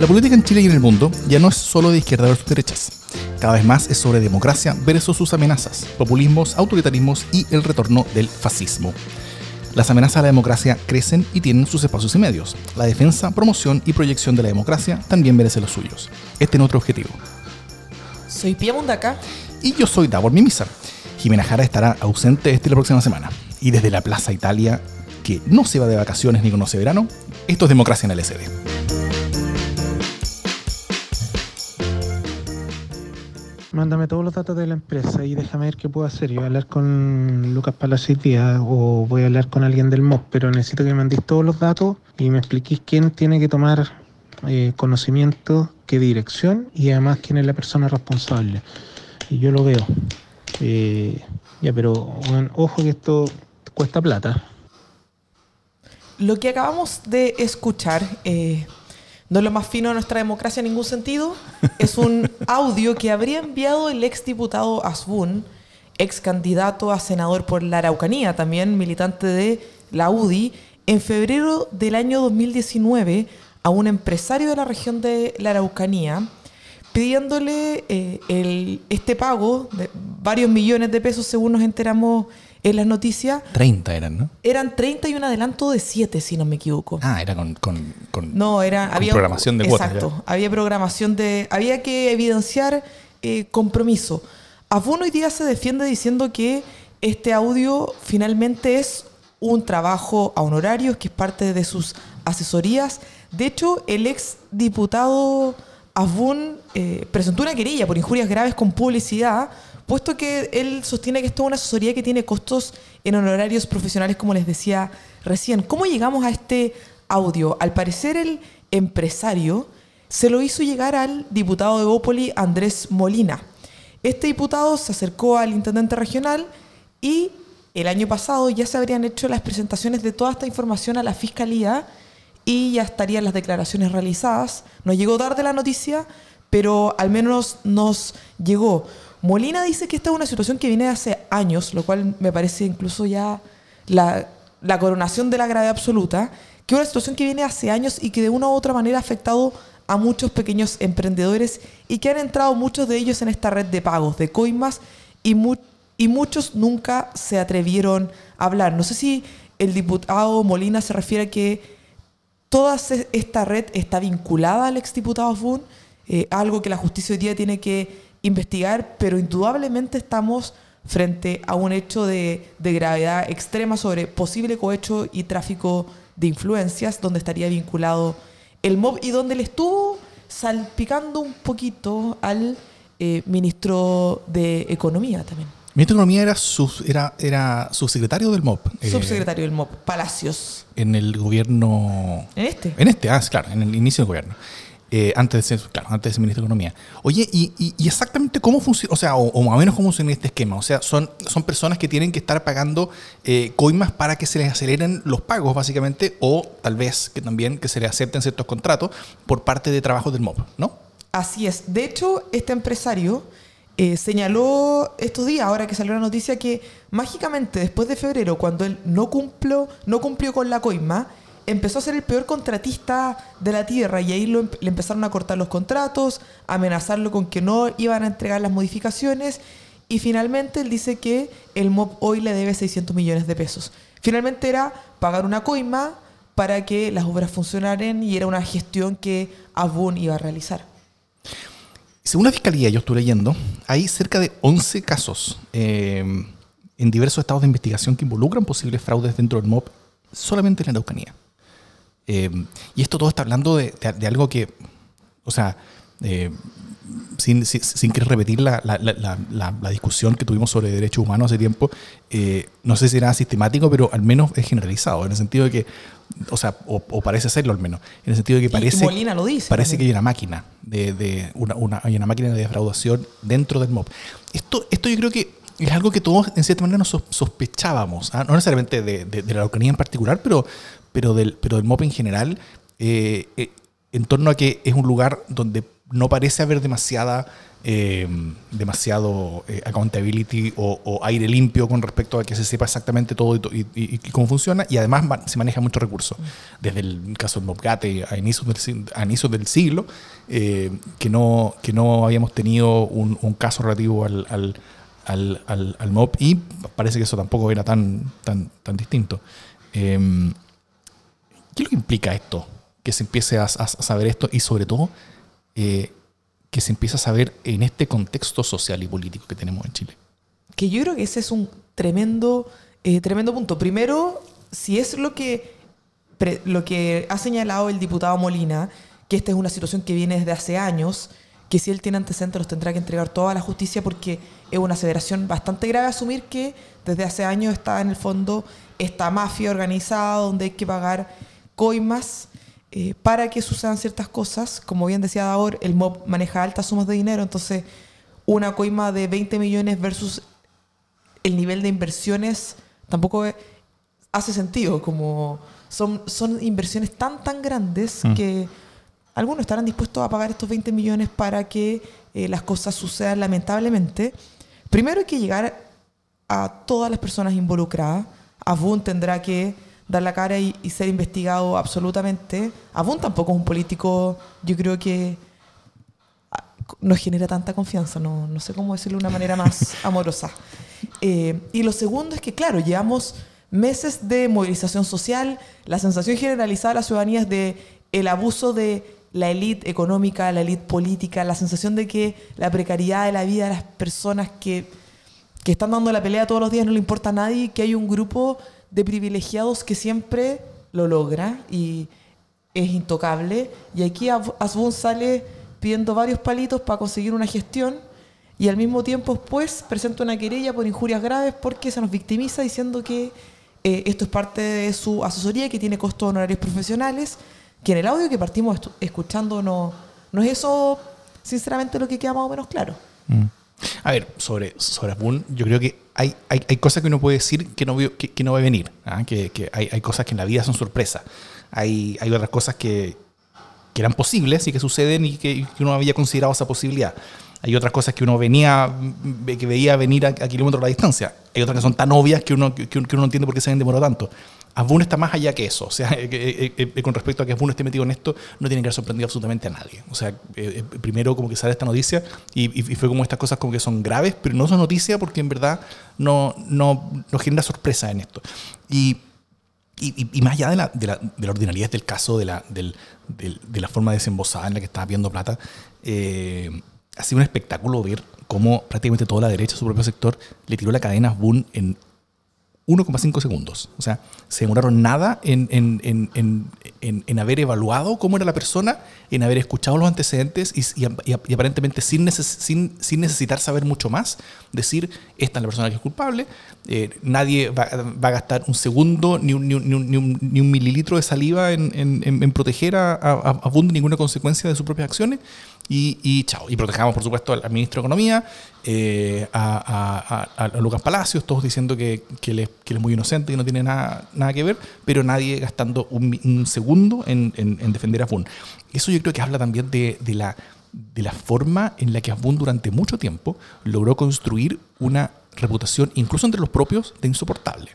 La política en Chile y en el mundo ya no es solo de izquierda versus derechas. Cada vez más es sobre democracia versus sus amenazas, populismos, autoritarismos y el retorno del fascismo. Las amenazas a la democracia crecen y tienen sus espacios y medios. La defensa, promoción y proyección de la democracia también merece los suyos. Este es nuestro objetivo. Soy Pia Mundaca. Y yo soy Davor Mimizar. Jimena Jara estará ausente este la próxima semana. Y desde la Plaza Italia, que no se va de vacaciones ni conoce verano, esto es Democracia en el SD. Mándame todos los datos de la empresa y déjame ver qué puedo hacer. Yo voy a hablar con Lucas Palacitía o voy a hablar con alguien del MOP, pero necesito que me mandéis todos los datos y me expliquéis quién tiene que tomar eh, conocimiento, qué dirección y además quién es la persona responsable. Y yo lo veo. Eh, ya, pero ojo que esto cuesta plata. Lo que acabamos de escuchar eh, no es lo más fino de nuestra democracia en ningún sentido. Es un audio que habría enviado el exdiputado Asbun, ex candidato a senador por la Araucanía, también militante de la UDI, en febrero del año 2019 a un empresario de la región de la Araucanía pidiéndole eh, el, este pago de varios millones de pesos, según nos enteramos en las noticias. 30 eran, ¿no? Eran 30 y un adelanto de 7, si no me equivoco. Ah, era con, con, con- No, era con había programación de cuotas. Exacto, ya. había programación de había que evidenciar eh, compromiso. Abun hoy día se defiende diciendo que este audio finalmente es un trabajo a honorarios que es parte de sus asesorías. De hecho, el ex diputado Abun eh, presentó una querella por injurias graves con publicidad, puesto que él sostiene que esto es una asesoría que tiene costos en honorarios profesionales, como les decía recién. ¿Cómo llegamos a este audio? Al parecer el empresario se lo hizo llegar al diputado de Bópoli, Andrés Molina. Este diputado se acercó al intendente regional y el año pasado ya se habrían hecho las presentaciones de toda esta información a la fiscalía y ya estarían las declaraciones realizadas. Nos llegó tarde la noticia, pero al menos nos llegó. Molina dice que esta es una situación que viene de hace años, lo cual me parece incluso ya la, coronación de la gravedad absoluta, que es una situación que viene hace años y que de una u otra manera ha afectado a muchos pequeños emprendedores y que han entrado muchos de ellos en esta red de pagos, de coimas, y, mu- y muchos nunca se atrevieron a hablar. No sé si el diputado Molina se refiere a que toda esta red está vinculada al exdiputado Fun, eh, algo que la justicia hoy día tiene que investigar, pero indudablemente estamos frente a un hecho de, de gravedad extrema sobre posible cohecho y tráfico de influencias, donde estaría vinculado el MOB y donde le estuvo salpicando un poquito al eh, ministro de Economía también. Ministro de Economía era, sus- era, era subsecretario del MOP. eh, Subsecretario del MOB, Palacios. En el gobierno. En este. En este, ah, claro, en el inicio del gobierno. Eh, antes de ser, claro, antes ministro de Economía. Oye, y exactamente cómo funciona, o sea, o, o más o menos cómo funciona este esquema. O sea, son, son personas que tienen que estar pagando eh, coimas para que se les aceleren los pagos, básicamente, o tal vez que también que se les acepten ciertos contratos por parte de trabajos del MOP, ¿no? Así es. De hecho, este empresario eh, señaló estos días, ahora que salió la noticia, que mágicamente después de febrero, cuando él no cumplió, no cumplió con la coima, empezó a ser el peor contratista de la tierra y ahí lo em- le empezaron a cortar los contratos, amenazarlo con que no iban a entregar las modificaciones y finalmente él dice que el MOB hoy le debe 600 millones de pesos. Finalmente era pagar una coima para que las obras funcionaran y era una gestión que Abun iba a realizar. Según la fiscalía, yo estuve leyendo, hay cerca de 11 casos eh, en diversos estados de investigación que involucran posibles fraudes dentro del MOP solamente en la Araucanía. Eh, y esto todo está hablando de, de- de algo que, o sea, eh, sin, sin, sin querer repetir la, la- la- la- discusión que tuvimos sobre derechos humanos hace tiempo, eh, no sé si era sistemático, pero al menos es generalizado, en el sentido de que, o sea, o, o parece serlo al menos, en el sentido de que parece, Molina lo dice parece que hay una máquina de, de una, una- hay una máquina de defraudación dentro del MOP. Esto, esto yo creo que es algo que todos en cierta manera nos sos- sospechábamos, ¿ah? no necesariamente de, de- de la Araucanía en particular, pero, pero, del, pero del MOP en general, eh, eh, en torno a que es un lugar donde no parece haber demasiada eh, demasiado accountability o, aire limpio con respecto a que se sepa exactamente todo y, cómo funciona y además se maneja mucho recursos desde el caso del Mobgate a inicios del, a inicios del siglo que, no, que no habíamos tenido un, caso relativo al, al, al, al, MOB y parece que eso tampoco era tan, tan, tan distinto. ¿Qué es lo que implica esto? Que se empiece a, saber esto y sobre todo que se empieza a saber en este contexto social y político que tenemos en Chile. Que yo creo que ese es un tremendo, eh, tremendo punto. Primero, si es lo que, lo que ha señalado el diputado Molina, que esta es una situación que viene desde hace años, que si él tiene antecedentes los tendrá que entregar toda la justicia porque es una aseveración bastante grave asumir que desde hace años está en el fondo esta mafia organizada donde hay que pagar coimas eh, para que sucedan ciertas cosas. Como bien decía Daor, el MOB maneja altas sumas de dinero, entonces una coima de 20 millones versus el nivel de inversiones tampoco hace sentido, como son, son inversiones tan, tan grandes mm. que algunos estarán dispuestos a pagar estos 20 millones para que eh, las cosas sucedan lamentablemente. Primero hay que llegar a todas las personas involucradas. Tendrá que dar la cara y, ser investigado absolutamente. Abun tampoco es un político, yo creo que ah, nos genera tanta confianza, no, no sé cómo decirlo de una manera más amorosa. Eh, y lo segundo es que, claro, llevamos meses de movilización social, la sensación generalizada de la ciudadanía es de el abuso de la élite económica, la élite política, la sensación de que la precariedad de la vida de las personas que, que están dando la pelea todos los días no le importa a nadie, que hay un grupo de privilegiados que siempre lo logra y es intocable. Y aquí Asbun sale pidiendo varios palitos para conseguir una gestión y al mismo tiempo después presenta una querella por injurias graves porque se nos victimiza diciendo que eh, esto es parte de su asesoría que tiene costos honorarios profesionales, que en el audio que partimos escuchando no, no es eso, sinceramente, lo que queda más o menos claro. Mm. A ver, sobre, sobre yo creo que hay, hay, hay, cosas que uno puede decir que no, que, que no va a venir, ¿ah? que, que hay, hay, cosas que en la vida son sorpresa. Hay, hay otras cosas que, que eran posibles y que suceden y que, uno había considerado esa posibilidad. Hay otras cosas que uno venía, que veía venir a, kilómetros de distancia. Hay otras que son tan obvias que uno, que, uno no entiende por qué se han demorado tanto. Asbun está más allá que eso. O sea, con respecto a que Asbun esté metido en esto, no tiene que haber sorprendido absolutamente a nadie. O sea, primero como que sale esta noticia y, fue como estas cosas como que son graves, pero no son noticias porque en verdad no, no, no genera sorpresa en esto. Y, y, más allá de la, de, la, de la, ordinariedad del caso, de la, del, de la forma desembosada en la que estaba viendo plata, eh, ha sido un espectáculo ver cómo prácticamente toda la derecha, su propio sector, le tiró la cadena a Boone en 1,5 segundos. O sea, se demoraron nada en, en, haber evaluado cómo era la persona, en haber escuchado los antecedentes y, aparentemente sin, sin, sin, necesitar saber mucho más, decir, esta es la persona que es culpable, eh, nadie va, a gastar un segundo ni un, ni un, ni un, mililitro de saliva en, proteger a, a, a ninguna consecuencia de sus propias acciones y, chao. Y protejamos, por supuesto, al, ministro de Economía, eh, a, Lucas Palacios, todos diciendo que, que, él es, muy inocente y no tiene nada, nada que ver, pero nadie gastando un, segundo en, defender a FUN. Eso yo creo que habla también de, la, de la forma en la que Afun durante mucho tiempo logró construir una reputación, incluso entre los propios, de insoportable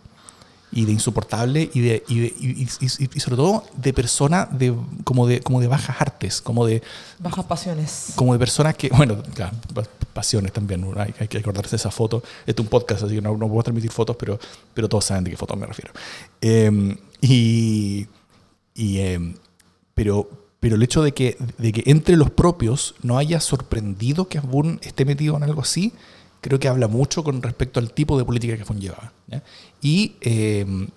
y de insoportable y de y, y, sobre todo de persona de como de como de bajas artes como de bajas pasiones. como de personas que bueno claro, pasiones también hay, hay, que acordarse de esa foto. Este es un podcast así que no, no puedo transmitir fotos pero pero todos saben de qué foto me refiero. Em, y y em, pero pero el hecho de que, de que entre los propios no haya sorprendido que Asbun esté metido en algo así creo que habla mucho con respecto al tipo de política que llevaba. Em,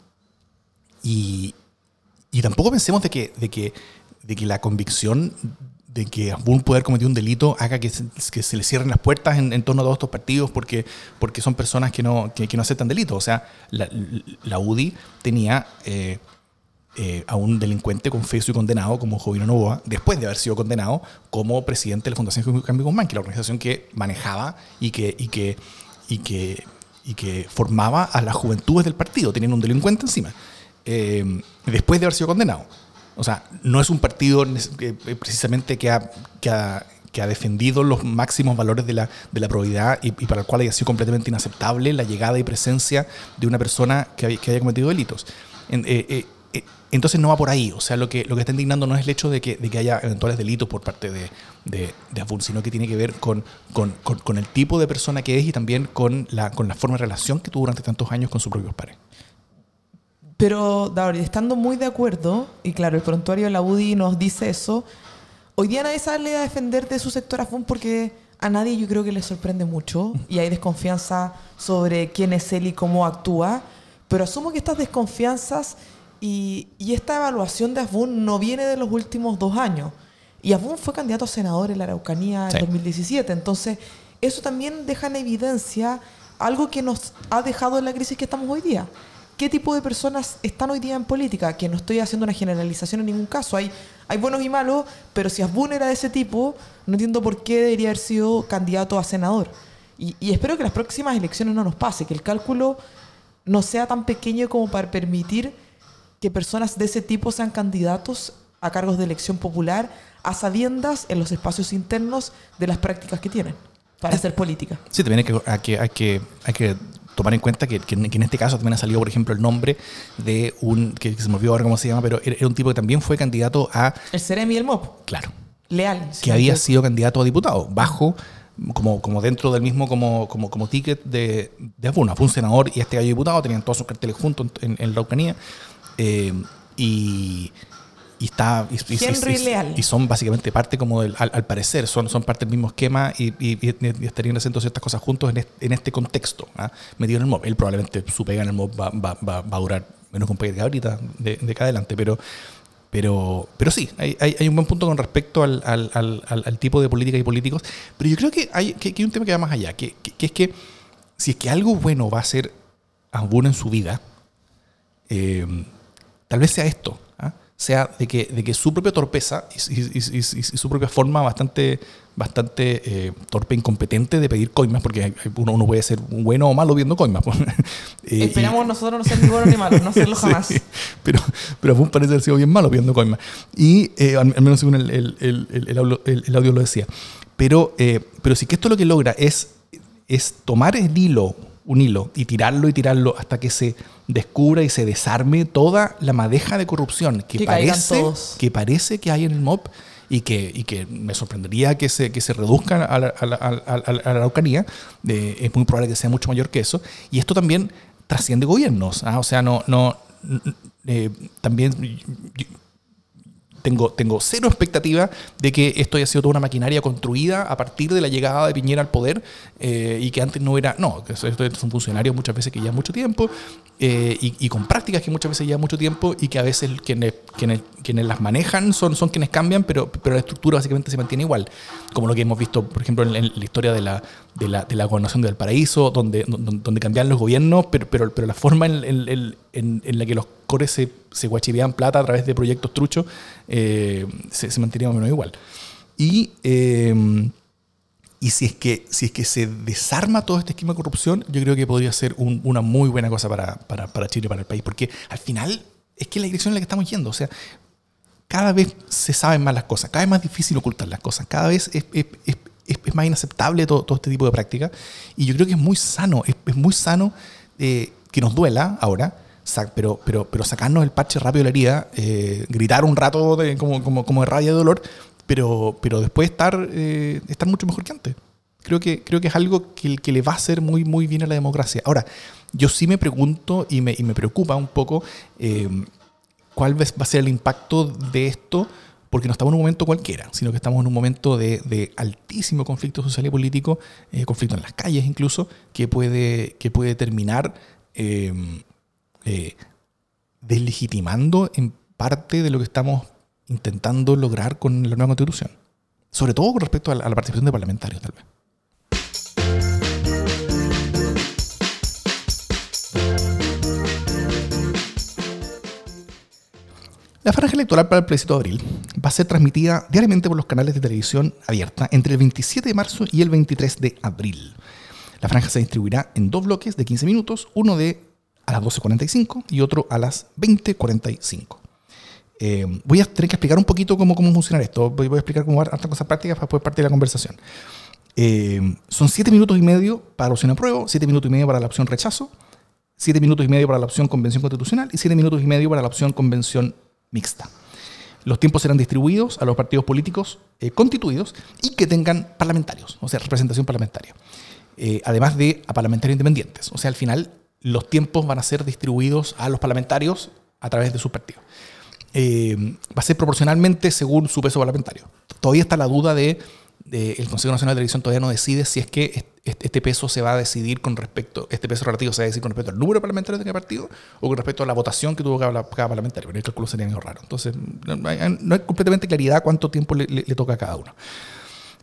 y, y, tampoco pensemos de que, de que, de que la convicción de que Asbun puede haber cometido un delito haga que se, que se le cierren las puertas en, torno a todos estos partidos porque, porque son personas que no, que, no aceptan delitos. O sea, la, la UDI tenía... Eh, eh, a un delincuente confeso y condenado como Jovino Novoa, después de haber sido condenado como presidente de la Fundación Cambio Guzmán, que es la organización que manejaba y que, y que, y que, y que formaba a las juventudes del partido, teniendo un delincuente encima, eh, después de haber sido condenado. O sea, no es un partido precisamente que ha, que ha, que ha defendido los máximos valores de la, de la probidad y, para el cual haya sido completamente inaceptable la llegada y presencia de una persona que, que haya cometido delitos. Eh, eh, eh, entonces no va por ahí. O sea, lo que, lo que está indignando no es el hecho de que, de que haya eventuales delitos por parte de, de, de sino que tiene que ver con, con, el tipo de persona que es y también con la, con la forma de relación que tuvo durante tantos años con sus propios padres. Pero, David, estando muy de acuerdo, y claro, el prontuario de la UDI nos dice eso, hoy día nadie sale a defender de su sector Afun porque a nadie yo creo que le sorprende mucho y hay desconfianza sobre quién es él y cómo actúa. Pero asumo que estas desconfianzas y, esta evaluación de Afun no viene de los últimos dos años. Y Afun fue candidato a senador en la Araucanía en 2017. Entonces, eso también deja en evidencia algo que nos ha dejado en la crisis que estamos hoy día qué tipo de personas están hoy día en política, que no estoy haciendo una generalización en ningún caso. Hay, hay buenos y malos, pero si Asbun era de ese tipo, no entiendo por qué debería haber sido candidato a senador. Y, espero que las próximas elecciones no nos pase, que el cálculo no sea tan pequeño como para permitir que personas de ese tipo sean candidatos a cargos de elección popular a sabiendas en los espacios internos de las prácticas que tienen para hacer política. Sí, también hay que, hay que, hay que tomar en cuenta que, en este caso también ha salido, por ejemplo, el nombre de un, que, se me olvidó ahora cómo se llama, pero era un tipo que también fue candidato a... El Ceremi el MOP. Claro. Leal. Que había sido candidato a diputado, bajo como, como dentro del mismo como, como, como ticket de, de Fue un senador y este gallo diputado, tenían todos sus carteles juntos en, en, la Ucrania. Eh, y, y está y, son básicamente parte como del, al, parecer son, son parte del mismo esquema y, estarían haciendo ciertas cosas juntos en este, contexto ¿ah? metido en el MOB él probablemente su pega en el MOB va, va, va, a durar menos un país que ahorita de, de acá adelante pero pero, pero sí, hay, hay, un buen punto con respecto al, al, al, tipo de política y políticos. Pero yo creo que hay, que, hay un tema que va más allá, que, que, es que si es que algo bueno va a ser alguno en su vida, eh, tal vez sea esto sea de que, de que su propia torpeza y, su propia forma bastante, bastante eh, torpe e incompetente de pedir coimas, porque uno, uno, puede ser bueno o malo viendo coimas. Pues. Eh, Esperamos nosotros no ser ni buenos ni malos, no serlo jamás. pero, pero aún parece haber sido bien malo viendo coimas. Y eh, al, menos según el, el, el, el, audio lo decía. Pero, pero sí que esto lo que logra es, es tomar el hilo un hilo y tirarlo y tirarlo hasta que se descubra y se desarme toda la madeja de corrupción que, parece, que parece que hay en el MOP y que, y que me sorprendería que se, que se reduzcan a la, a la, a la Araucanía. es muy probable que sea mucho mayor que eso. Y esto también trasciende gobiernos. ¿ah? O sea, no, no eh, también tengo, tengo cero expectativa de que esto haya sido toda una maquinaria construida a partir de la llegada de Piñera al poder eh, y que antes no era. No, estos son funcionarios muchas veces que llevan mucho tiempo eh, y, con prácticas que muchas veces llevan mucho tiempo y que a veces quienes, quienes, quienes las manejan son, son quienes cambian, pero, pero la estructura básicamente se mantiene igual. Como lo que hemos visto, por ejemplo, en, la historia de la, de la, de la gobernación del paraíso, donde, donde, donde cambian los gobiernos, pero, pero, pero la forma en, en, en la que los cores se, se guachivean plata a través de proyectos truchos, eh, se, se, mantenía menos igual. Y, eh, y si, es que, si es que se desarma todo este esquema de corrupción, yo creo que podría ser una muy buena cosa para, para, para Chile para el país, porque al final es que es la dirección en la que estamos yendo. O sea, cada vez se saben más las cosas, cada vez más difícil ocultar las cosas, cada vez es, es, es, es más inaceptable todo, todo, este tipo de prácticas. Y yo creo que es muy sano, es, muy sano eh, que nos duela ahora, pero, pero, sacarnos el parche rápido de la herida, eh, gritar un rato como, como, como, de rabia y dolor, pero, pero después estar, eh, estar mucho mejor que antes. Creo que, creo que es algo que, que, le va a hacer muy, muy bien a la democracia. Ahora, yo sí me pregunto y me, y me preocupa un poco eh, cuál va a ser el impacto de esto, porque no estamos en un momento cualquiera, sino que estamos en un momento de, altísimo conflicto social y político, conflicto en las calles incluso, que puede, que puede terminar eh, deslegitimando en parte de lo que estamos intentando lograr con la nueva constitución. Sobre todo con respecto a la, participación de parlamentarios, tal vez. La franja electoral para el plebiscito de abril va a ser transmitida diariamente por los canales de televisión abierta entre el 27 de marzo y el 23 de abril. La franja se distribuirá en dos bloques de 15 minutos, uno de a las 12.45 y otro a las 20.45. Eh, voy a tener que explicar un poquito cómo, cómo funciona esto. Voy, a explicar cómo hartas cosas prácticas para poder partir de la conversación. Eh, son siete minutos y medio para la opción apruebo, siete minutos y medio para la opción rechazo, siete minutos y medio para la opción convención constitucional y siete minutos y medio para la opción convención mixta. Los tiempos serán distribuidos a los partidos políticos eh, constituidos y que tengan parlamentarios, o sea, representación parlamentaria. Eh, además de a parlamentarios independientes. O sea, al final los tiempos van a ser distribuidos a los parlamentarios a través de sus partidos. Eh, va a ser proporcionalmente según su peso parlamentario. Todavía está la duda de, de el Consejo Nacional de Televisión todavía no decide si es que est- este peso se va a decidir con respecto, este peso relativo se va a con respecto al número de parlamentarios de cada partido o con respecto a la votación que tuvo cada, cada parlamentario. Pero el cálculo sería medio raro. Entonces, no hay, completamente claridad cuánto tiempo le toca a cada uno.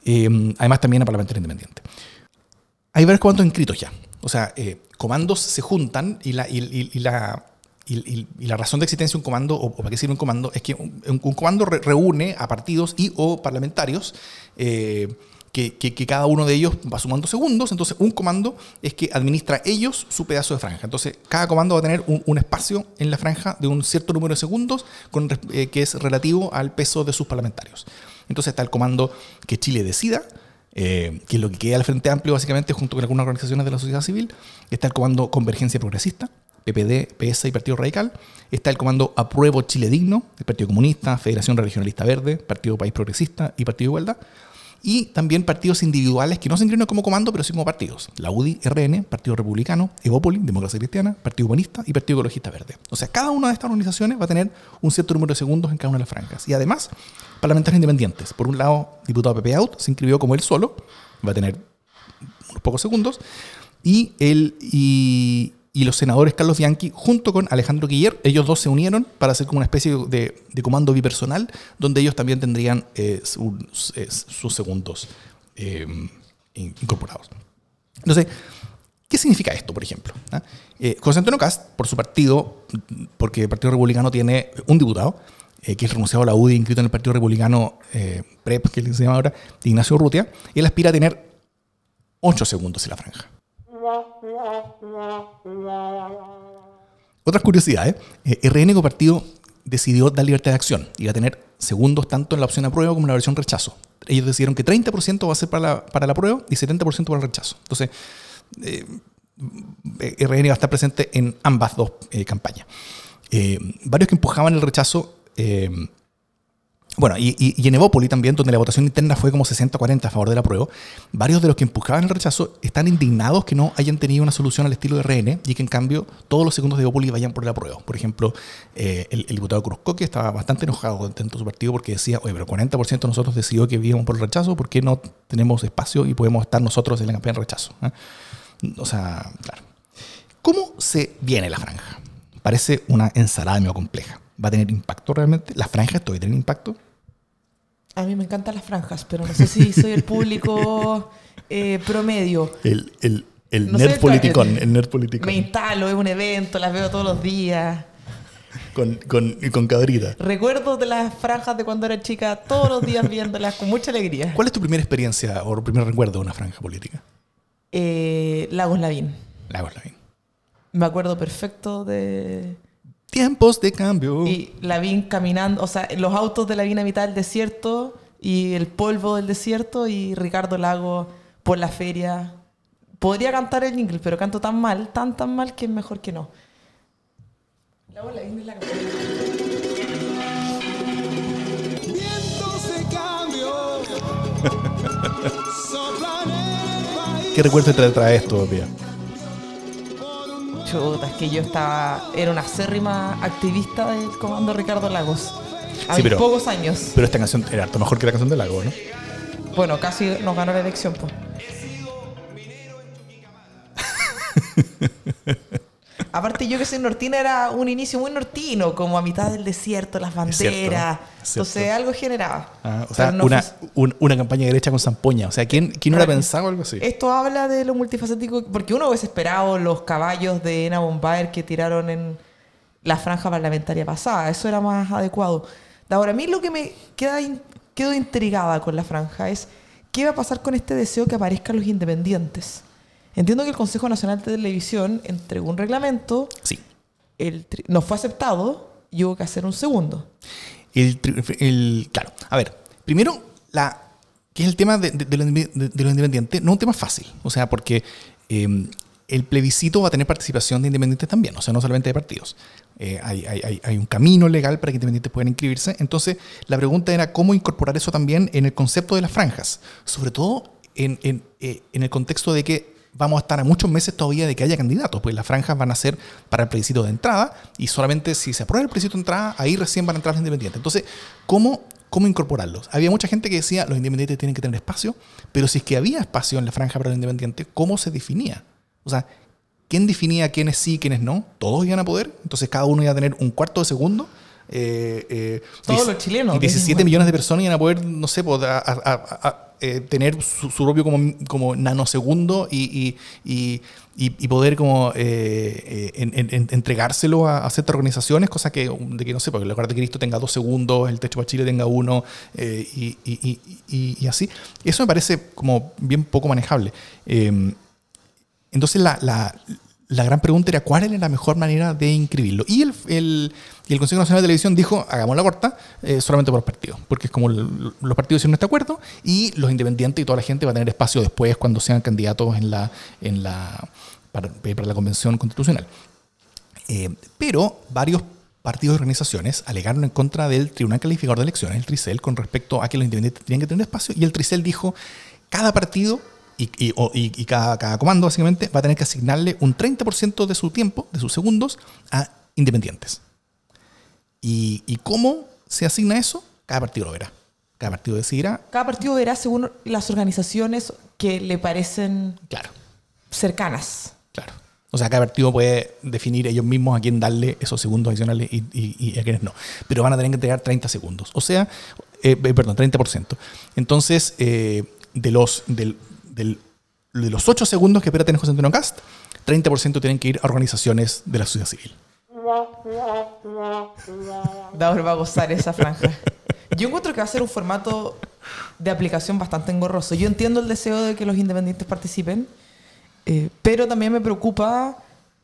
Eh, además, también a parlamentario independiente. Hay varios comandos inscritos ya. O sea, eh, comandos se juntan y la, y, y- y la, razón de existencia de un comando, o, para qué sirve un comando, es que un, un comando re- reúne a partidos y o parlamentarios eh, que, que- cada uno de ellos va sumando segundos. Entonces, un comando es que administra ellos su pedazo de franja. Entonces, cada comando va a tener un, un espacio en la franja de un cierto número de segundos con eh, que es relativo al peso de sus parlamentarios. Entonces, está el comando que Chile decida, eh, que es lo que queda al Frente Amplio, básicamente, junto con algunas organizaciones de la sociedad civil. Está el comando Convergencia Progresista, PPD, PS y Partido Radical. Está el comando Apruebo Chile Digno, el Partido Comunista, Federación Regionalista Verde, Partido País Progresista y Partido Igualdad. Y también partidos individuales que no se inscriben como comando, pero sí como partidos. La UDI, RN, Partido Republicano, Evópoli, Democracia Cristiana, Partido Humanista y Partido Ecologista Verde. O sea, cada una de estas organizaciones va a tener un cierto número de segundos en cada una de las franjas. Y además, parlamentarios independientes. Por un lado, diputado Pepe Out se inscribió como él solo, va a tener unos pocos segundos. Y, él, y, y los senadores Carlos Bianchi, junto con Alejandro Guiller, ellos dos se unieron para hacer como una especie de, de comando bipersonal, donde ellos también tendrían eh, su- eh, sus segundos eh, in- incorporados. Entonces, ¿qué significa esto, por ejemplo? ¿Ah? Eh, José Antonio Cast, por su partido, porque el Partido Republicano tiene un diputado, eh, que es renunciado a la UDI, inscrito en el Partido Republicano eh, PREP, que se llama ahora, de Ignacio Urrutia, él aspira a tener 8 segundos en la franja. Otras curiosidades. Eh, RN como partido decidió dar libertad de acción va a tener segundos tanto en la opción apruebo como en la versión rechazo. Ellos decidieron que 30% va a ser para la, para la apruebo y 70% para el rechazo. Entonces, eh, RN va a estar presente en ambas dos eh, campañas. Eh, varios que empujaban el rechazo eh, bueno, y, y, y en Evópoli también, donde la votación interna fue como 60-40 a favor del apruebo, varios de los que empujaban el rechazo están indignados que no hayan tenido una solución al estilo de RN y que en cambio todos los segundos de Evópoli vayan por el apruebo. Por ejemplo, eh, el, diputado Cruzcoque estaba bastante enojado dentro de su partido porque decía, oye, pero 40% de nosotros decidió que íbamos por el rechazo, ¿por qué no tenemos espacio y podemos estar nosotros en la campaña de rechazo? ¿Eh? O sea, claro. ¿Cómo se viene la franja? Parece una ensalada medio compleja. ¿Va a tener impacto realmente? ¿Las franjas todavía tienen impacto? A mí me encantan las franjas, pero no sé si soy el público eh, promedio. El, el, el no nerd politicón, el, el, nerd politicón. Me instalo, es un evento, las veo todos los días. Con, con, con cabrita. Recuerdo de las franjas de cuando era chica, todos los días viéndolas con mucha alegría. ¿Cuál es tu primera experiencia o primer recuerdo de una franja política? Eh, Lagos Lavín. Lagos Lavín. Me acuerdo perfecto de, Tiempos de cambio. Y Lavín caminando, o sea, los autos de Lavín a mitad del desierto y el polvo del desierto y Ricardo Lago por la feria. Podría cantar el jingle, pero canto tan mal, tan tan mal que es mejor que no. Lavín es la Vientos de cambio. soplan el país. ¿Qué recuerdo te trae esto, Pia? Chuta, es que yo estaba. Era una acérrima activista del comando Ricardo Lagos. Sí, pero- pocos años. Pero esta canción era harto mejor que la canción del lago, ¿no? Bueno, casi nos ganó la elección, pues. Aparte, yo que soy nortina era un inicio muy nortino, como a mitad del desierto, las Es cierto, banderas. es cierto. Entonces, algo generaba. Ah, o sea, no una, fue- un- una campaña de derecha con zampoña. O sea, ¿quién, quién hubiera pensado algo así? Esto habla de lo multifacético, porque uno hubiese esperado los caballos de Ena Bombaer que tiraron en la franja parlamentaria pasada. Eso era más adecuado. Ahora, a mí lo que me queda in- quedo intrigada con la franja es qué va a pasar con este deseo que aparezcan los independientes. Entiendo que el Consejo Nacional de Televisión entregó un reglamento, Sí. el no fue aceptado, y hubo que hacer un segundo. El, el- claro, a ver, primero, la, que es el tema de, de, de lo de- de los independientes, no es un tema fácil, o sea, porque eh, el plebiscito va a tener participación de independientes también, o sea, no solamente de partidos. Eh, hay, hay- hay- hay un camino legal para que independientes puedan inscribirse, entonces la pregunta era cómo incorporar eso también en el concepto de las franjas, sobre todo en, en, eh, en el contexto de que vamos a estar a muchos meses todavía de que haya candidatos, pues las franjas van a ser para el plebiscito de entrada y solamente si se aprueba el plebiscito de entrada, ahí recién van a entrar los independientes. Entonces, ¿cómo, cómo incorporarlos? Había mucha gente que decía los independientes tienen que tener espacio, pero si es que había espacio en la franja para los independientes, ¿cómo se definía? O sea, ¿quién definía quiénes sí quiénes no? ¿Todos iban a poder? Entonces cada uno iba a tener un cuarto de segundo. Eh, eh, Todos los chilenos, Y 17 decimos. millones de personas iban a poder, no sé, pues, a- a- a- a- eh, tener su, su propio como, como nanosegundo y, y, y, poder como en- en- en- entregárselo a, ciertas organizaciones, cosa que, de que no sé, porque el Hogar de Cristo tenga dos segundos, el Techo para Chile tenga uno y, así. Eso me parece como bien poco manejable. Eh, entonces la, la- la gran pregunta era cuál era la mejor manera de inscribirlo. Y el, el- el Consejo Nacional de Televisión dijo, hagamos la corta, eh, solamente por los partidos, porque es como los partidos hicieron este acuerdo y los independientes y toda la gente va a tener espacio después cuando sean candidatos en la, en la, para, para la Convención Constitucional. Eh, pero varios partidos y organizaciones alegaron en contra del Tribunal Calificador de Elecciones, el TRICEL, con respecto a que los independientes tenían que tener espacio, y el TRICEL dijo, cada partido y, y- o- y- y cada, cada comando básicamente va a tener que asignarle un 30% de su tiempo, de sus segundos, a independientes. ¿Y, y cómo se asigna eso? Cada partido lo verá. Cada partido decidirá, Cada partido verá según las organizaciones que le parecen claro, cercanas. Claro. O sea, cada partido puede definir ellos mismos a quién darle esos segundos adicionales y, y- y a quiénes no. Pero van a tener que entregar 30 segundos. O sea, eh, eh, perdón, 30%. Entonces, eh, de los del, del- de los 8 segundos que espera tener José Antonio Cast, 30% tienen que ir a organizaciones de la sociedad civil. Daur va a gozar esa franja. Yo encuentro que va a ser un formato de aplicación bastante engorroso. Yo entiendo el deseo de que los independientes participen, eh, pero también me preocupa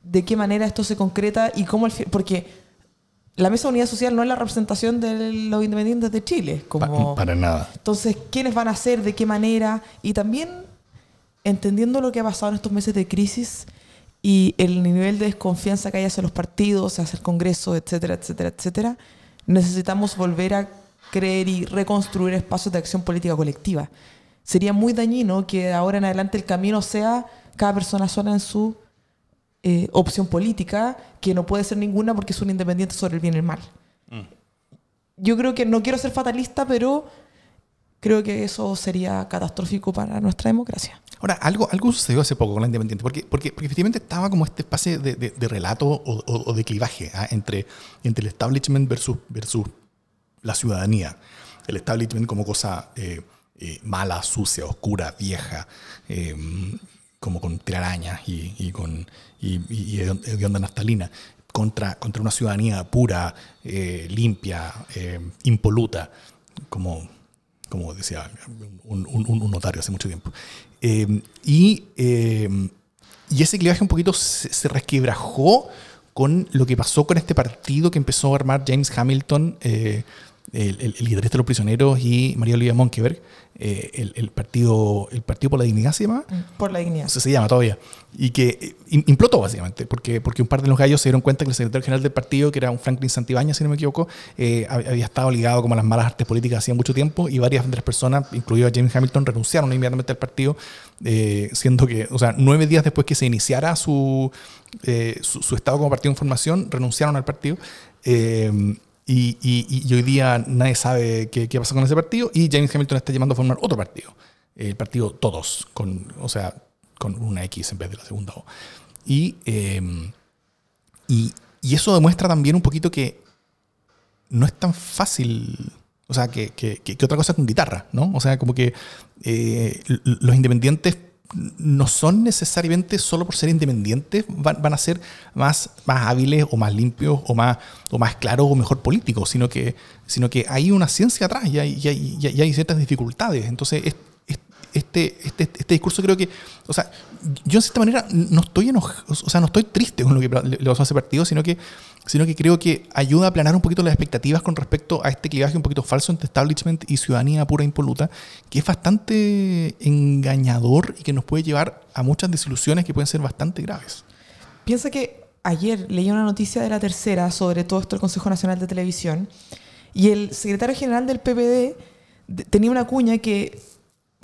de qué manera esto se concreta y cómo fin, porque la Mesa de Unidad Social no es la representación de los independientes de Chile. Como, nada. entonces, ¿quiénes van a ser? ¿De qué manera? Y también entendiendo lo que ha pasado en estos meses de crisis y el nivel de desconfianza que hay hacia los partidos, hacia el Congreso, etcétera, etcétera, etcétera, necesitamos volver a creer y reconstruir espacios de acción política colectiva. Sería muy dañino que ahora en adelante el camino sea cada persona sola en su eh, opción política, que no puede ser ninguna porque es un independiente sobre el bien y el mal. Yo creo que no quiero ser fatalista, pero creo que eso sería catastrófico para nuestra democracia. Ahora, algo, algo sucedió hace poco con la Independiente, porque, porque, porque efectivamente estaba como este espacio de, de- de relato o, o- o de clivaje ¿ah? entre, entre el establishment versus, versus la ciudadanía. El establishment como cosa eh, eh, mala, sucia, oscura, vieja, eh, como con telarañas y, y con, y, y- y onda naftalina, contra, contra una ciudadanía pura, eh, limpia, eh, impoluta, como, como decía un- un- un notario hace mucho tiempo. Eh, y, eh, y ese clivaje un poquito se, se resquebrajó con lo que pasó con este partido que empezó a armar James Hamilton, eh, el, el, el liderista de los prisioneros, y María Olivia Monkeberg, eh, el, el partido, el Partido por la Dignidad se llama. Por la dignidad. Se, se llama todavía. Y que eh, im- implotó básicamente, porque, porque un par de los gallos se dieron cuenta que el secretario general del partido, que era un Franklin Santibáñez, si no me equivoco, eh, hab- había estado ligado como a las malas artes políticas hacía mucho tiempo y varias las personas, incluido a James Hamilton, renunciaron inmediatamente al partido, eh, siendo que, o sea, nueve días después que se iniciara su, su, su estado como partido en formación, renunciaron al partido. Y, y- hoy día nadie sabe qué, qué pasa con ese partido y James Hamilton está llamando a formar otro partido, el partido Todos, con, o sea, con una X en vez de la segunda O. Y, eh, y, y eso demuestra también un poquito que no es tan fácil, o sea, que, que- que- otra cosa con guitarra, ¿no? O sea, como que eh, los independientes no son necesariamente solo por ser independientes, van, van a ser más, más hábiles o más limpios o más, o más claros o mejor políticos, sino que, sino que hay una ciencia atrás y hay, y hay, y hay- ciertas dificultades. Entonces, es- es- este, este, este discurso creo que, o sea, yo en cierta manera no estoy enojado, o sea, no estoy triste con lo que le pasó a ese partido, sino que, sino que creo que ayuda a aplanar un poquito las expectativas con respecto a este clivaje un poquito falso entre establishment y ciudadanía pura e impoluta, que es bastante engañador y que nos puede llevar a muchas desilusiones que pueden ser bastante graves. Piensa que ayer leí una noticia de la tercera sobre todo esto del Consejo Nacional de Televisión y el secretario general del PPD tenía una cuña que,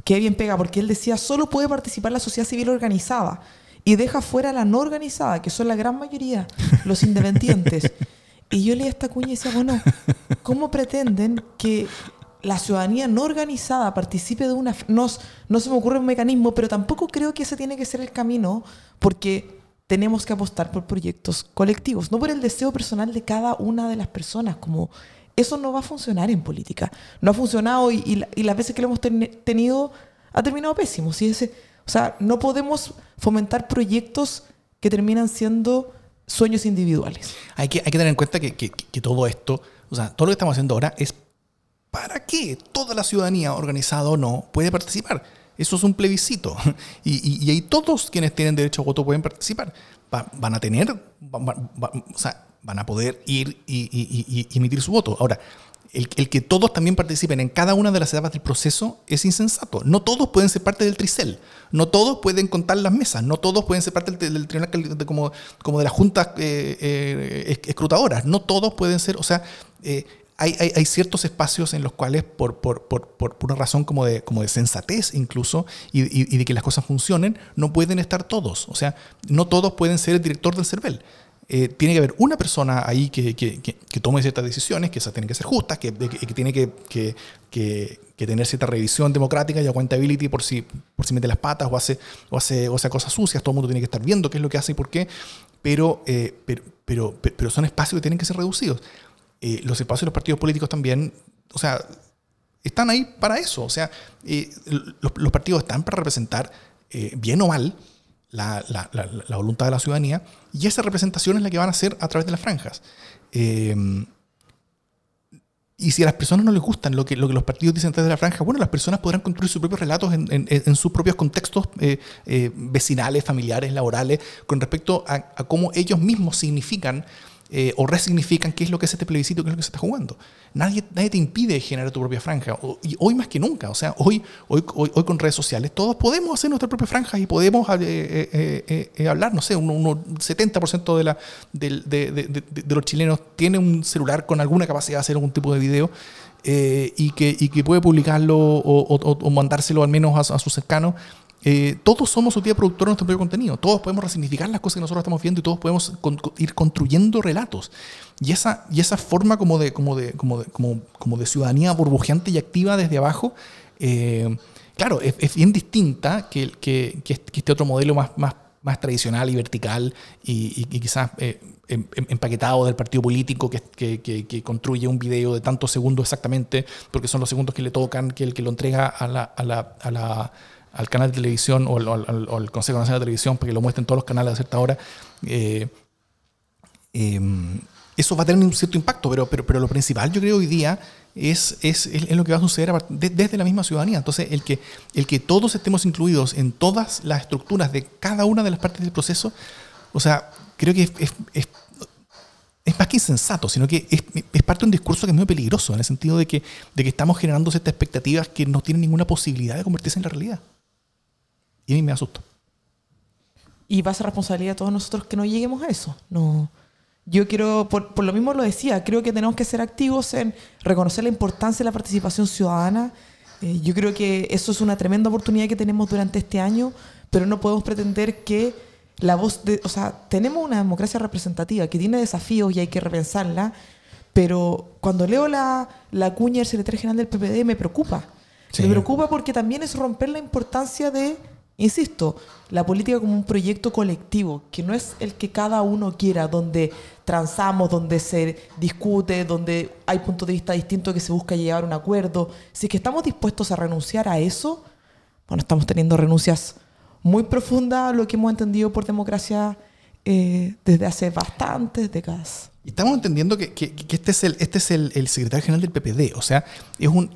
que bien pega porque él decía solo puede participar la sociedad civil organizada y deja fuera la no organizada, que son la gran mayoría, los independientes. Y yo leí esta cuña y decía, bueno, ¿cómo pretenden que la ciudadanía no organizada participe de una... No, no se me ocurre un mecanismo, pero tampoco creo que ese tiene que ser el camino, porque tenemos que apostar por proyectos colectivos, no por el deseo personal de cada una de las personas, como eso no va a funcionar en política. No ha funcionado y, y la- y las veces que lo hemos ten- tenido ha terminado pésimo. ¿sí? Ese- o sea, no podemos fomentar proyectos que terminan siendo sueños individuales. Hay que, hay que tener en cuenta que, que- todo esto, o sea, todo lo que estamos haciendo ahora es para que toda la ciudadanía, organizada o no, puede participar. Eso es un plebiscito. Y, y- ahí todos quienes tienen derecho a voto pueden participar. Va- van a tener, o sea, van a poder ir y, y- y- emitir su voto. Ahora, el, el que todos también participen en cada una de las etapas del proceso es insensato. No todos pueden ser parte del tricel. No todos pueden contar las mesas. No todos pueden ser parte del, del tribunal de- como, como de las juntas eh, eh, esc- escrutadoras. No todos pueden ser, o sea, eh, hay, hay- hay ciertos espacios en los cuales, por, por, por- por una razón como de, como de sensatez incluso, y, y- y de que las cosas funcionen, no pueden estar todos. O sea, no todos pueden ser el director del CERVEL. Eh, tiene que haber una persona ahí que, que- que- que tome ciertas decisiones, que esas tienen que ser justas, que, tiene que tener cierta revisión democrática y accountability por si, por si mete las patas o hace, o, hace, o hace cosas sucias. Todo el mundo tiene que estar viendo qué es lo que hace y por qué. Pero, eh, pero, pero, pero son espacios que tienen que ser reducidos. Eh, los espacios de los partidos políticos también, o sea, están ahí para eso. O sea, eh, los, los partidos están para representar, eh, bien o mal, la, la- la- voluntad de la ciudadanía y esa representación es la que van a hacer a través de las franjas. Eh, y si a las personas no les gustan lo que, lo que los partidos dicen desde la franja, bueno, las personas podrán construir sus propios relatos en, en- sus propios contextos eh, eh, vecinales, familiares, laborales, con respecto a cómo ellos mismos significan eh, o resignifican qué es lo que es este plebiscito, qué es lo que se está jugando. Nadie, nadie te impide generar tu propia franja. Y hoy más que nunca, o sea, hoy, hoy, hoy, con redes sociales, todos podemos hacer nuestra propia franja y podemos eh, eh, eh, hablar, no sé, un, un 70% de, la, de, de- de- los chilenos tiene un celular con alguna capacidad de hacer algún tipo de video y, que, y que puede publicarlo o, mandárselo al menos a sus cercanos. Eh, todos somos su día productor de nuestro propio contenido. Todos podemos resignificar las cosas que nosotros estamos viendo y todos podemos con- con- ir construyendo relatos. Y esa, y esa forma como de, como, de, como, de, como, como de ciudadanía burbujeante y activa desde abajo, eh, claro, es, es bien distinta que, que, que este otro modelo más, más, más tradicional y vertical y, y- y quizás eh, em- em- empaquetado del partido político que- que- que construye un video de tantos segundos exactamente, porque son los segundos que le tocan, que el que lo entrega a la, a la- a la- al canal de televisión o al, Consejo Nacional de Televisión para que lo muestren todos los canales a cierta hora. eh, eh, eso va a tener un cierto impacto, pero, pero, pero lo principal yo creo hoy día es, es, es lo que va a suceder a de- desde la misma ciudadanía. Entonces, el que, el que todos estemos incluidos en todas las estructuras de cada una de las partes del proceso, o sea, creo que es, es- más que insensato, sino que es, es parte de un discurso que es muy peligroso, en el sentido de que, de que estamos generando ciertas expectativas que no tienen ninguna posibilidad de convertirse en la realidad. Y a mí me asusta. Y va a ser responsabilidad de todos nosotros que no lleguemos a eso. No. Yo quiero, por, por lo mismo lo decía, creo que tenemos que ser activos en reconocer la importancia de la participación ciudadana. Eh, yo creo que eso es una tremenda oportunidad que tenemos durante este año, pero no podemos pretender que la voz de, o sea, tenemos una democracia representativa que tiene desafíos y hay que repensarla, pero cuando leo la, la cuña del secretario general del PPD me preocupa. Sí. Me preocupa porque también es romper la importancia de, insisto, la política como un proyecto colectivo, que no es el que cada uno quiera, donde transamos, donde se discute, donde hay puntos de vista distintos que se busca llegar a un acuerdo. Si es que estamos dispuestos a renunciar a eso, bueno, estamos teniendo renuncias muy profundas a lo que hemos entendido por democracia eh, desde hace bastantes décadas. Y estamos entendiendo que, que- que este es, el, este es el, el secretario general del PPD. O sea, es un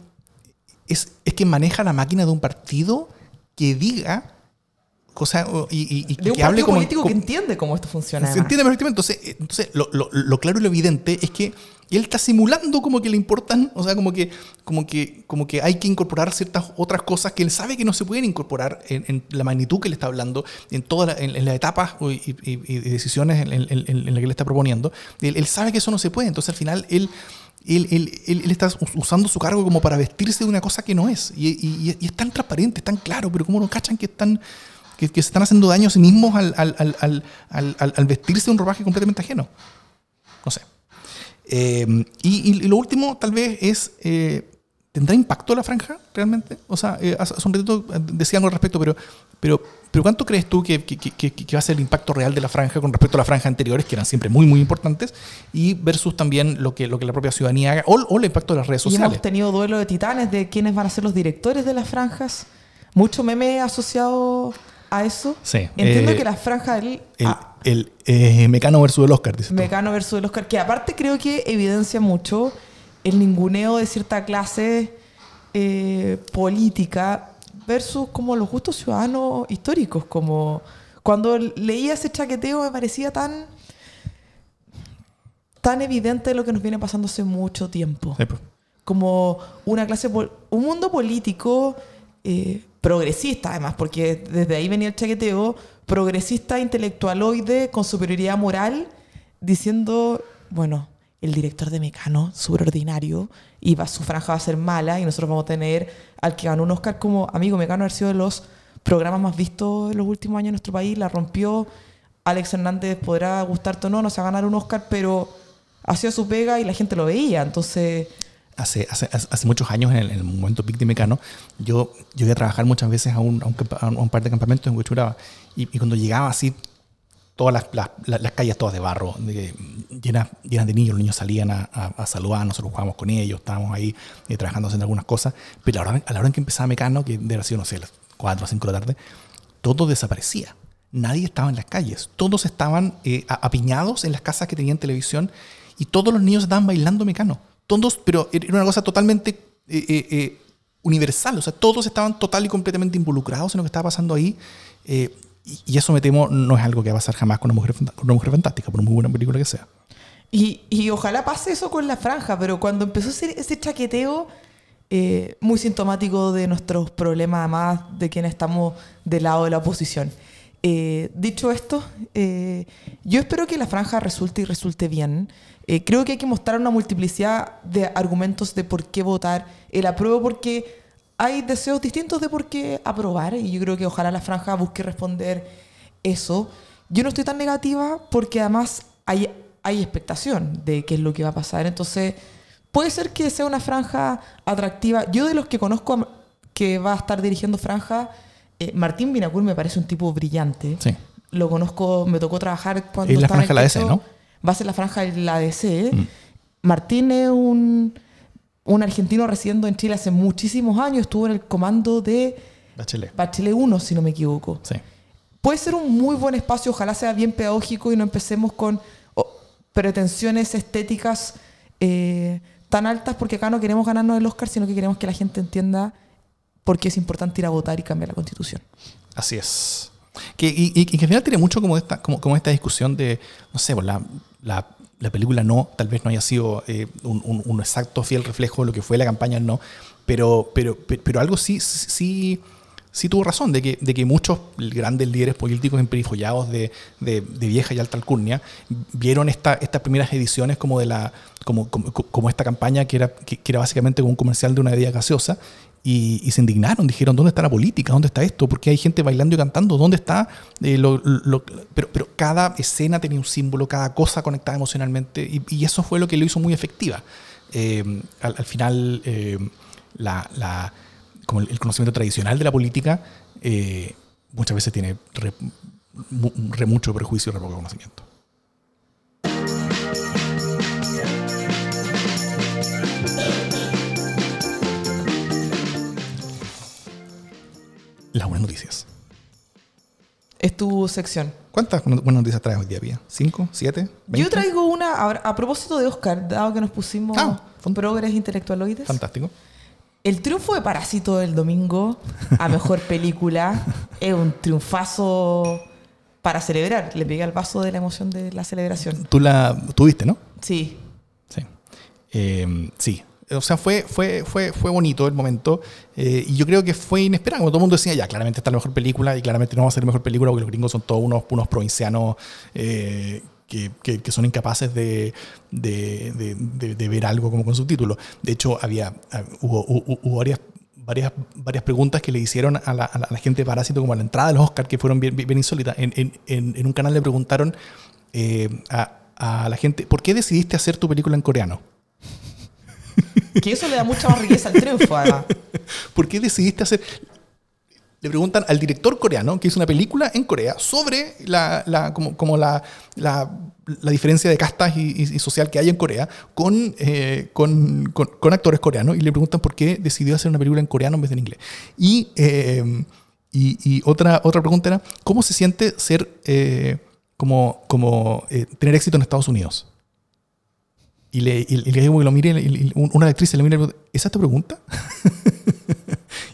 es, es que maneja la máquina de un partido que diga cosas o- y, y- y De un que hable partido como, político que entiende cómo esto funciona. se además. entiende perfectamente. Entonces, eh, entonces lo, lo- lo claro y lo evidente es que él está simulando como que le importan, o sea, como que, como que, como que hay que incorporar ciertas otras cosas que él sabe que no se pueden incorporar en, en la magnitud que le está hablando, en todas la- en, en las etapas y, y- decisiones en las que le está proponiendo. Él, él sabe que eso no se puede. Entonces, al final, él. Él, él- él- él está us- usando su cargo como para vestirse de una cosa que no es. Y, y- y es tan transparente, es tan claro, pero ¿cómo no cachan que están que, se están haciendo daño a sí mismos al, al- al- vestirse de un ropaje completamente ajeno. No sé. Eh, y, y lo último, tal vez, es. eh, ¿Tendrá impacto la franja realmente? O sea, eh, hace un ratito eh, decía algo al respecto, pero, pero, pero ¿cuánto crees tú que, que- que- que- que va a ser el impacto real de la franja con respecto a las franjas anteriores, que eran siempre muy, muy importantes, y versus también lo que, lo que la propia ciudadanía haga, o, o el impacto de las redes Y sociales? hemos tenido duelo de titanes de quiénes van a ser los directores de las franjas. Mucho meme asociado a eso. Sí. Entiendo Eh, que la franja del El, ah, el, eh, Mecano versus el Oscar, dices tú. Mecano versus el Oscar, que aparte creo que evidencia mucho el ninguneo de cierta clase eh, política versus como los gustos ciudadanos históricos. Como cuando leía ese chaqueteo me parecía tan tan evidente lo que nos viene pasando hace mucho tiempo Sí, pues. como una clase, un mundo político eh, progresista, además, porque desde ahí venía el chaqueteo, progresista, intelectualoide, con superioridad moral, diciendo, bueno, el director de Mecano, superordinario, y va, su franja va a ser mala, y nosotros vamos a tener al que ganó un Oscar como amigo Mecano, haber sido de los programas más vistos en los últimos años en nuestro país, la rompió. Alex Hernández podrá gustarte o no, no se va ganar un Oscar, pero hacía su pega y la gente lo veía, entonces... hace, hace, hace muchos años, en el, en el momento pic de Mecano, yo llegué a trabajar muchas veces a un, a un, par de campamentos en Huechuraba. Y cuando llegaba así, todas las, las, calles todas de barro, de- llenas, llenas de niños, los niños salían a, a, a saludar, nosotros jugábamos con ellos, estábamos ahí eh, trabajando haciendo algunas cosas. Pero a la, hora, en que empezaba Mecano, que debe haber sido, no sé, las 4 o 5 de la tarde, todo desaparecía. Nadie estaba en las calles. Todos estaban eh, apiñados en las casas que tenían televisión y todos los niños estaban bailando mecano. Todos, pero era una cosa totalmente eh, universal. O sea, todos estaban total y completamente involucrados en lo que estaba pasando ahí. Y, y eso me temo no es algo que va a pasar jamás con una mujer, con una mujer fantástica, por muy buena película que sea. Y, y ojalá pase eso con la franja, pero cuando empezó ese, ese chaqueteo, eh, muy sintomático de nuestros problemas, además de quienes estamos del lado de la oposición. Eh, dicho esto, eh, yo espero que la franja resulte y resulte bien. Eh, creo que hay que mostrar una multiplicidad de argumentos de por qué votar el apruebo, porque hay deseos distintos de por qué aprobar, y yo creo que ojalá la franja busque responder eso. Yo no estoy tan negativa porque además hay, hay expectación de qué es lo que va a pasar. Entonces, puede ser que sea una franja atractiva. Yo de los que conozco que va a estar dirigiendo franja, eh, Martín Binacur me parece un tipo brillante. Sí. Lo conozco, me tocó trabajar cuando Es la franja de la DC. ¿no? Va a ser la franja de la DC. Mm. Martín es un, un argentino residiendo en Chile hace muchísimos años. Estuvo en el comando de Bachelet. Bachelet 1, si no me equivoco Sí. puede ser un muy buen espacio, ojalá sea bien pedagógico y no empecemos con oh, pretensiones estéticas eh, tan altas porque acá no queremos ganarnos el Oscar, sino que queremos que la gente entienda por qué es importante ir a votar y cambiar la constitución. Así es. Que, y, que al final tiene mucho como esta, como, como esta discusión de, no sé, pues la, la, la película no, tal vez no haya sido eh, un, un- un exacto fiel reflejo de lo que fue la campaña no, pero, pero, pero, algo sí, sí, sí tuvo razón, de que, de que muchos grandes líderes políticos emperifollados de, de, de vieja y alta alcurnia vieron esta, estas primeras ediciones como de la como, como, como esta campaña que era, que, que era básicamente como un comercial de una bebida gaseosa y, se indignaron, dijeron, ¿dónde está la política? ¿Dónde está esto? ¿Por qué hay gente bailando y cantando? ¿Dónde está? eh, pero, pero cada escena tenía un símbolo, cada cosa conectada emocionalmente y, eso fue lo que lo hizo muy efectiva. Eh, al, al final, eh, la, el, conocimiento tradicional de la política muchas veces tiene re mucho prejuicio y re poco conocimiento. Las buenas noticias. Es tu sección. ¿Cuántas buenas noticias traes hoy día, Pía? ¿Cinco? ¿Siete? Yo ¿Veinte? traigo una, a, a propósito de Oscar, dado que nos pusimos Ah, progres intelectualoides. Fantástico. El triunfo de Parásito el domingo a mejor película es un triunfazo para celebrar. Le pegué al vaso de la emoción de la celebración. Tú la tuviste, ¿no? Sí. Sí. Eh, sí. O sea, fue, fue, fue, fue bonito el momento eh, y yo creo que fue inesperado. Como todo el mundo decía, ya, claramente está la mejor película y claramente no va a ser la mejor película porque los gringos son todos unos, unos provincianos eh, que, que- son incapaces de, de, de- ver algo como con subtítulos. De hecho, había, ah, hubo, hubo- varias, varias, varias preguntas que le hicieron a la, a la- gente de Parásito como a la entrada de los Oscars que fueron bien, bien insólitas. En, en- en- en un canal le preguntaron eh, a, a la gente, ¿por qué decidiste hacer tu película en coreano? Que eso le da mucha más riqueza al triunfo, además. ¿Por qué decidiste hacer.? Le preguntan al director coreano que hizo una película en Corea sobre la, la- como, como la, la, diferencia de castas y, social que hay en Corea con, eh, con, con- con actores coreanos y le preguntan por qué decidió hacer una película en coreano en vez de en inglés. Y, eh, y, otra, otra pregunta era: ¿cómo se siente ser. eh, como, como tener éxito en Estados Unidos? Y le, y, y digo que lo mire, una actriz le mira y le pregunta, ¿esa es tu pregunta?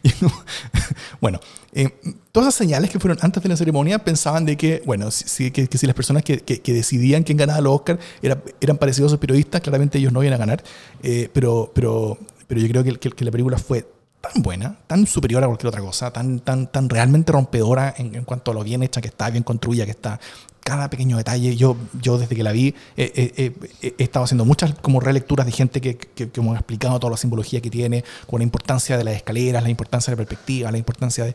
Bueno, eh, todas esas señales que fueron antes de la ceremonia pensaban de que, bueno, si, que, que si las personas que, que- decidían quién ganaba los Oscar era- eran parecidos a los periodistas, claramente ellos no iban a ganar. Eh, pero, pero, pero yo creo que la película fue tan buena, tan superior a cualquier otra cosa, tan, tan, tan realmente rompedora en, cuanto a lo bien hecha que está, bien construida que está, cada pequeño detalle. Yo, yo desde que la vi eh, eh, eh, he estado haciendo muchas como relecturas de gente que, que, me ha explicado toda la simbología que tiene, con la importancia de las escaleras, la importancia de la perspectiva, la importancia de...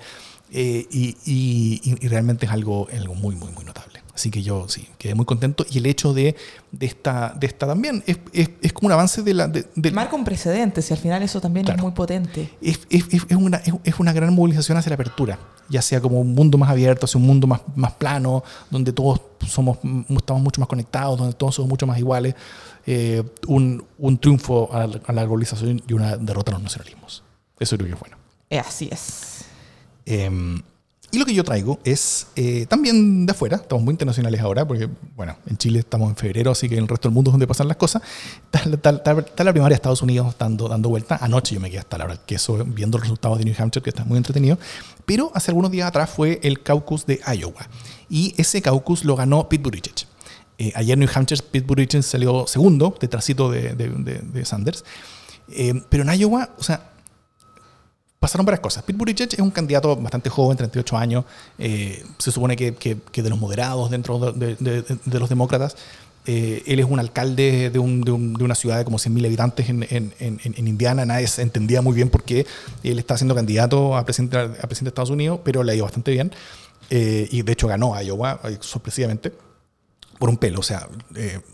y, y- y realmente es algo, algo muy, muy, muy notable. Así que yo sí, quedé muy contento. Y el hecho de, de, esta, de esta también es, es, es como un avance de la... De, de- Marca un precedente, si al final eso también Claro. es muy potente. es, es- una, es, es una gran movilización hacia la apertura, ya sea como un mundo más abierto, hacia un mundo más, más plano, donde todos somos, mm, estamos mucho más conectados, donde todos somos mucho más iguales, eh, un, un triunfo a la, a la globalización y una derrota a los nacionalismos. Eso creo que es bueno. Eh, así es. Eh, y lo que yo traigo es eh, también de afuera, estamos muy internacionales ahora, porque bueno, en Chile estamos en febrero, así que en el resto del mundo es donde pasan las cosas. Está, está- está- la primaria de Estados Unidos dando, dando vuelta. Anoche yo me quedé hasta la hora del queso viendo los resultados de New Hampshire, que está muy entretenido. Pero hace algunos días atrás fue el caucus de Iowa. Y ese caucus lo ganó Pete Buttigieg. Eh, ayer New Hampshire, Pete Buttigieg salió segundo, detrásito de, de, de- de Sanders. Eh, pero en Iowa, o sea, pasaron varias cosas. Pete Buttigieg es un candidato bastante joven, 38 años. eh, se supone que, de los moderados dentro de, los demócratas. Eh, él es un alcalde de, un- de un- de una ciudad de como 100.000 habitantes en, Indiana. Nadie se entendía muy bien por qué él está siendo candidato a presidente, de Estados Unidos, pero le ha ido bastante bien. Eh, y de hecho ganó a Iowa sorpresivamente por un pelo. O sea,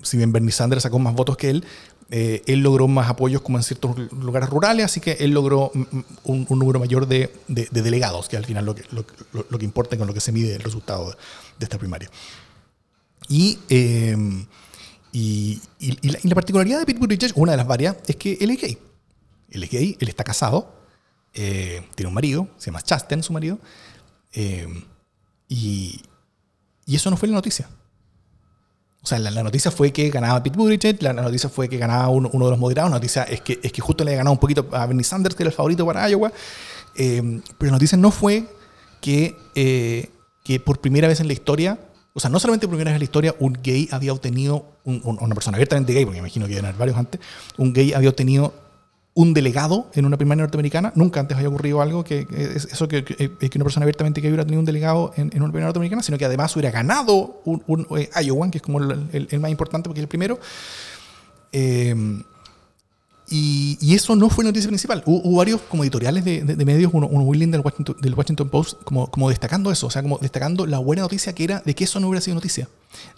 si bien Bernie Sanders sacó más votos que él, eh, él logró más apoyos como en ciertos lugares rurales, así que él logró un, número mayor de, de- de delegados, que al final lo que, lo, que importa y con lo que se mide el resultado de, esta primaria. Y, eh, y, la, particularidad de Pete Buttigieg, una de las varias, es que él es gay. Él es gay, él está casado, eh, tiene un marido, se llama Chasten, su marido, eh, y, y eso no fue la noticia. O sea, la, noticia fue que ganaba Pete Buttigieg, la, noticia fue que ganaba uno, de los moderados, la noticia es que, es que justo le ganado un poquito a Bernie Sanders, que era el favorito para Iowa, Eh, pero la noticia no fue que, eh, que por primera vez en la historia, o sea, no solamente por primera vez en la historia, un gay había obtenido, un- un- una persona abiertamente gay, porque me imagino que iban a haber varios antes, un gay había obtenido un delegado en una primaria norteamericana. Nunca antes había ocurrido algo que, que es eso que, que- que una persona abiertamente gay hubiera tenido un delegado en, en una primaria norteamericana, sino que además hubiera ganado un, un eh, que es como el más importante porque es el primero. Eh, y, y eso no fue noticia principal. Hubo, hubo varios como editoriales de, de- de medios, uno, uno muy lindo del Washington, del Washington Post, como, como destacando eso, o sea, como destacando la buena noticia que era de que eso no hubiera sido noticia.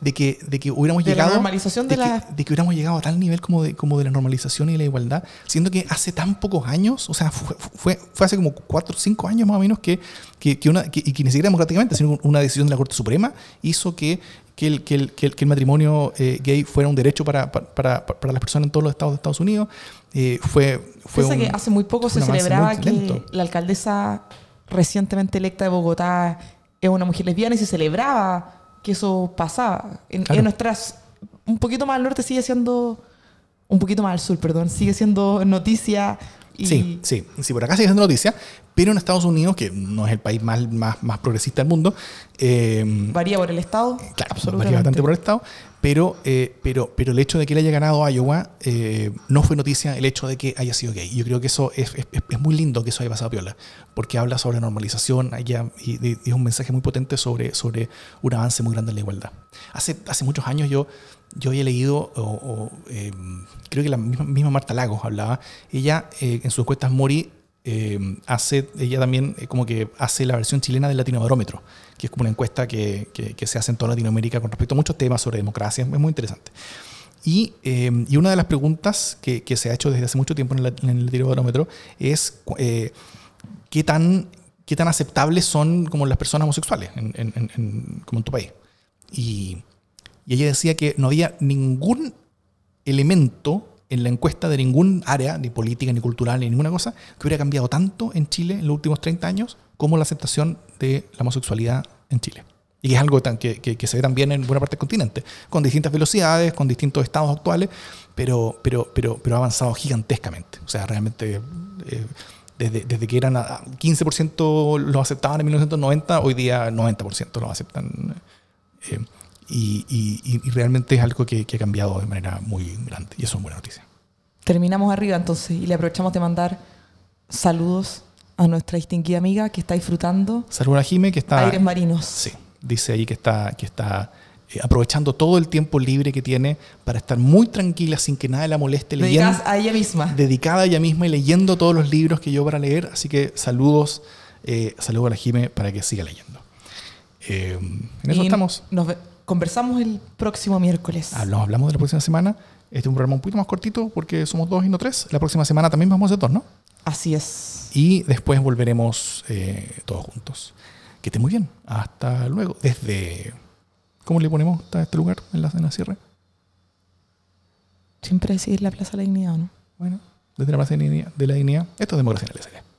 De que, de que hubiéramos De la llegado. normalización de la- de que hubiéramos llegado a tal nivel como de, como de la normalización y la igualdad, siendo que hace tan pocos años, o sea, fue, fue, fue hace como 4 o 5 años más o menos que, que, que una, que, y que ni siquiera democráticamente, sino una decisión de la Corte Suprema hizo que, que, el, que, el, que, el, que el matrimonio eh, gay fuera un derecho para, para, para, para las personas en todos los estados de Estados Unidos. Eh, fue, fue un- que hace muy poco se celebraba que lento. la alcaldesa recientemente electa de Bogotá es una mujer lesbiana y se celebraba que eso pasaba. En, Claro. en nuestras. Un poquito más al norte sigue siendo. Un poquito más al sur, perdón. Sigue siendo noticia Y Sí, sí, sí, por acá sigue siendo noticia, pero en Estados Unidos, que no es el país más, más, más progresista del mundo, eh, Varía por el estado. Claro, absolutamente. varía bastante por el Estado, pero, eh, pero, pero el hecho de que él haya ganado Iowa eh, no fue noticia el hecho de que haya sido gay. Yo creo que eso es, es- es muy lindo que eso haya pasado a Piola, porque habla sobre normalización allá, y, y es un mensaje muy potente sobre, sobre un avance muy grande en la igualdad. Hace, hace muchos años yo, yo había leído, o, o, eh, creo que la misma, misma Marta Lagos hablaba, ella eh, en sus encuestas Mori eh, hace, ella también eh, como que hace la versión chilena del Latinobarómetro, que es como una encuesta que, que- que se hace en toda Latinoamérica con respecto a muchos temas sobre democracia, es muy interesante. Y, eh, y una de las preguntas que, que se ha hecho desde hace mucho tiempo en, el Latinobarómetro es eh, qué tan qué tan aceptables son como las personas homosexuales en- en- en- como en tu país. Y, y ella decía que no había ningún elemento en la encuesta de ningún área, ni política, ni cultural, ni ninguna cosa, que hubiera cambiado tanto en Chile en los últimos 30 años como la aceptación de la homosexualidad en Chile. Y que es algo que, se ve también en buena parte del continente, con distintas velocidades, con distintos estados actuales, pero, pero, pero, pero ha avanzado gigantescamente. O sea, realmente, eh, desde, desde que eran a- 15% lo aceptaban en 1990, hoy día 90% lo aceptan. eh, y, y- y- realmente es algo que, que ha cambiado de manera muy grande. Y eso es buena noticia. Terminamos arriba entonces y le aprovechamos de mandar saludos a nuestra distinguida amiga que está disfrutando Saludos a Jime, que está. aires marinos. Sí, dice ahí que está, que está eh, aprovechando todo el tiempo libre que tiene para estar muy tranquila, sin que nada la moleste, leyendo, Dedicadas a ella misma. dedicada a ella misma y leyendo todos los libros que yo para leer. Así que saludos, eh, saludos a la Jime para que siga leyendo. Eh, en eso Y estamos. Nos conversamos el próximo miércoles. Hablamos, hablamos de la próxima semana. Este es un programa un poquito más cortito porque somos dos y no tres. La próxima semana también vamos a ser dos, ¿no? Así es. Y después volveremos eh, todos juntos. Que esté muy bien. Hasta luego. Desde. ¿Cómo le ponemos a este lugar en la, en la cierre? Siempre decir la Plaza de la Dignidad, ¿o ¿no? Bueno, desde la Plaza de la Dignidad. de la Dignidad. Esto es Democracia en el.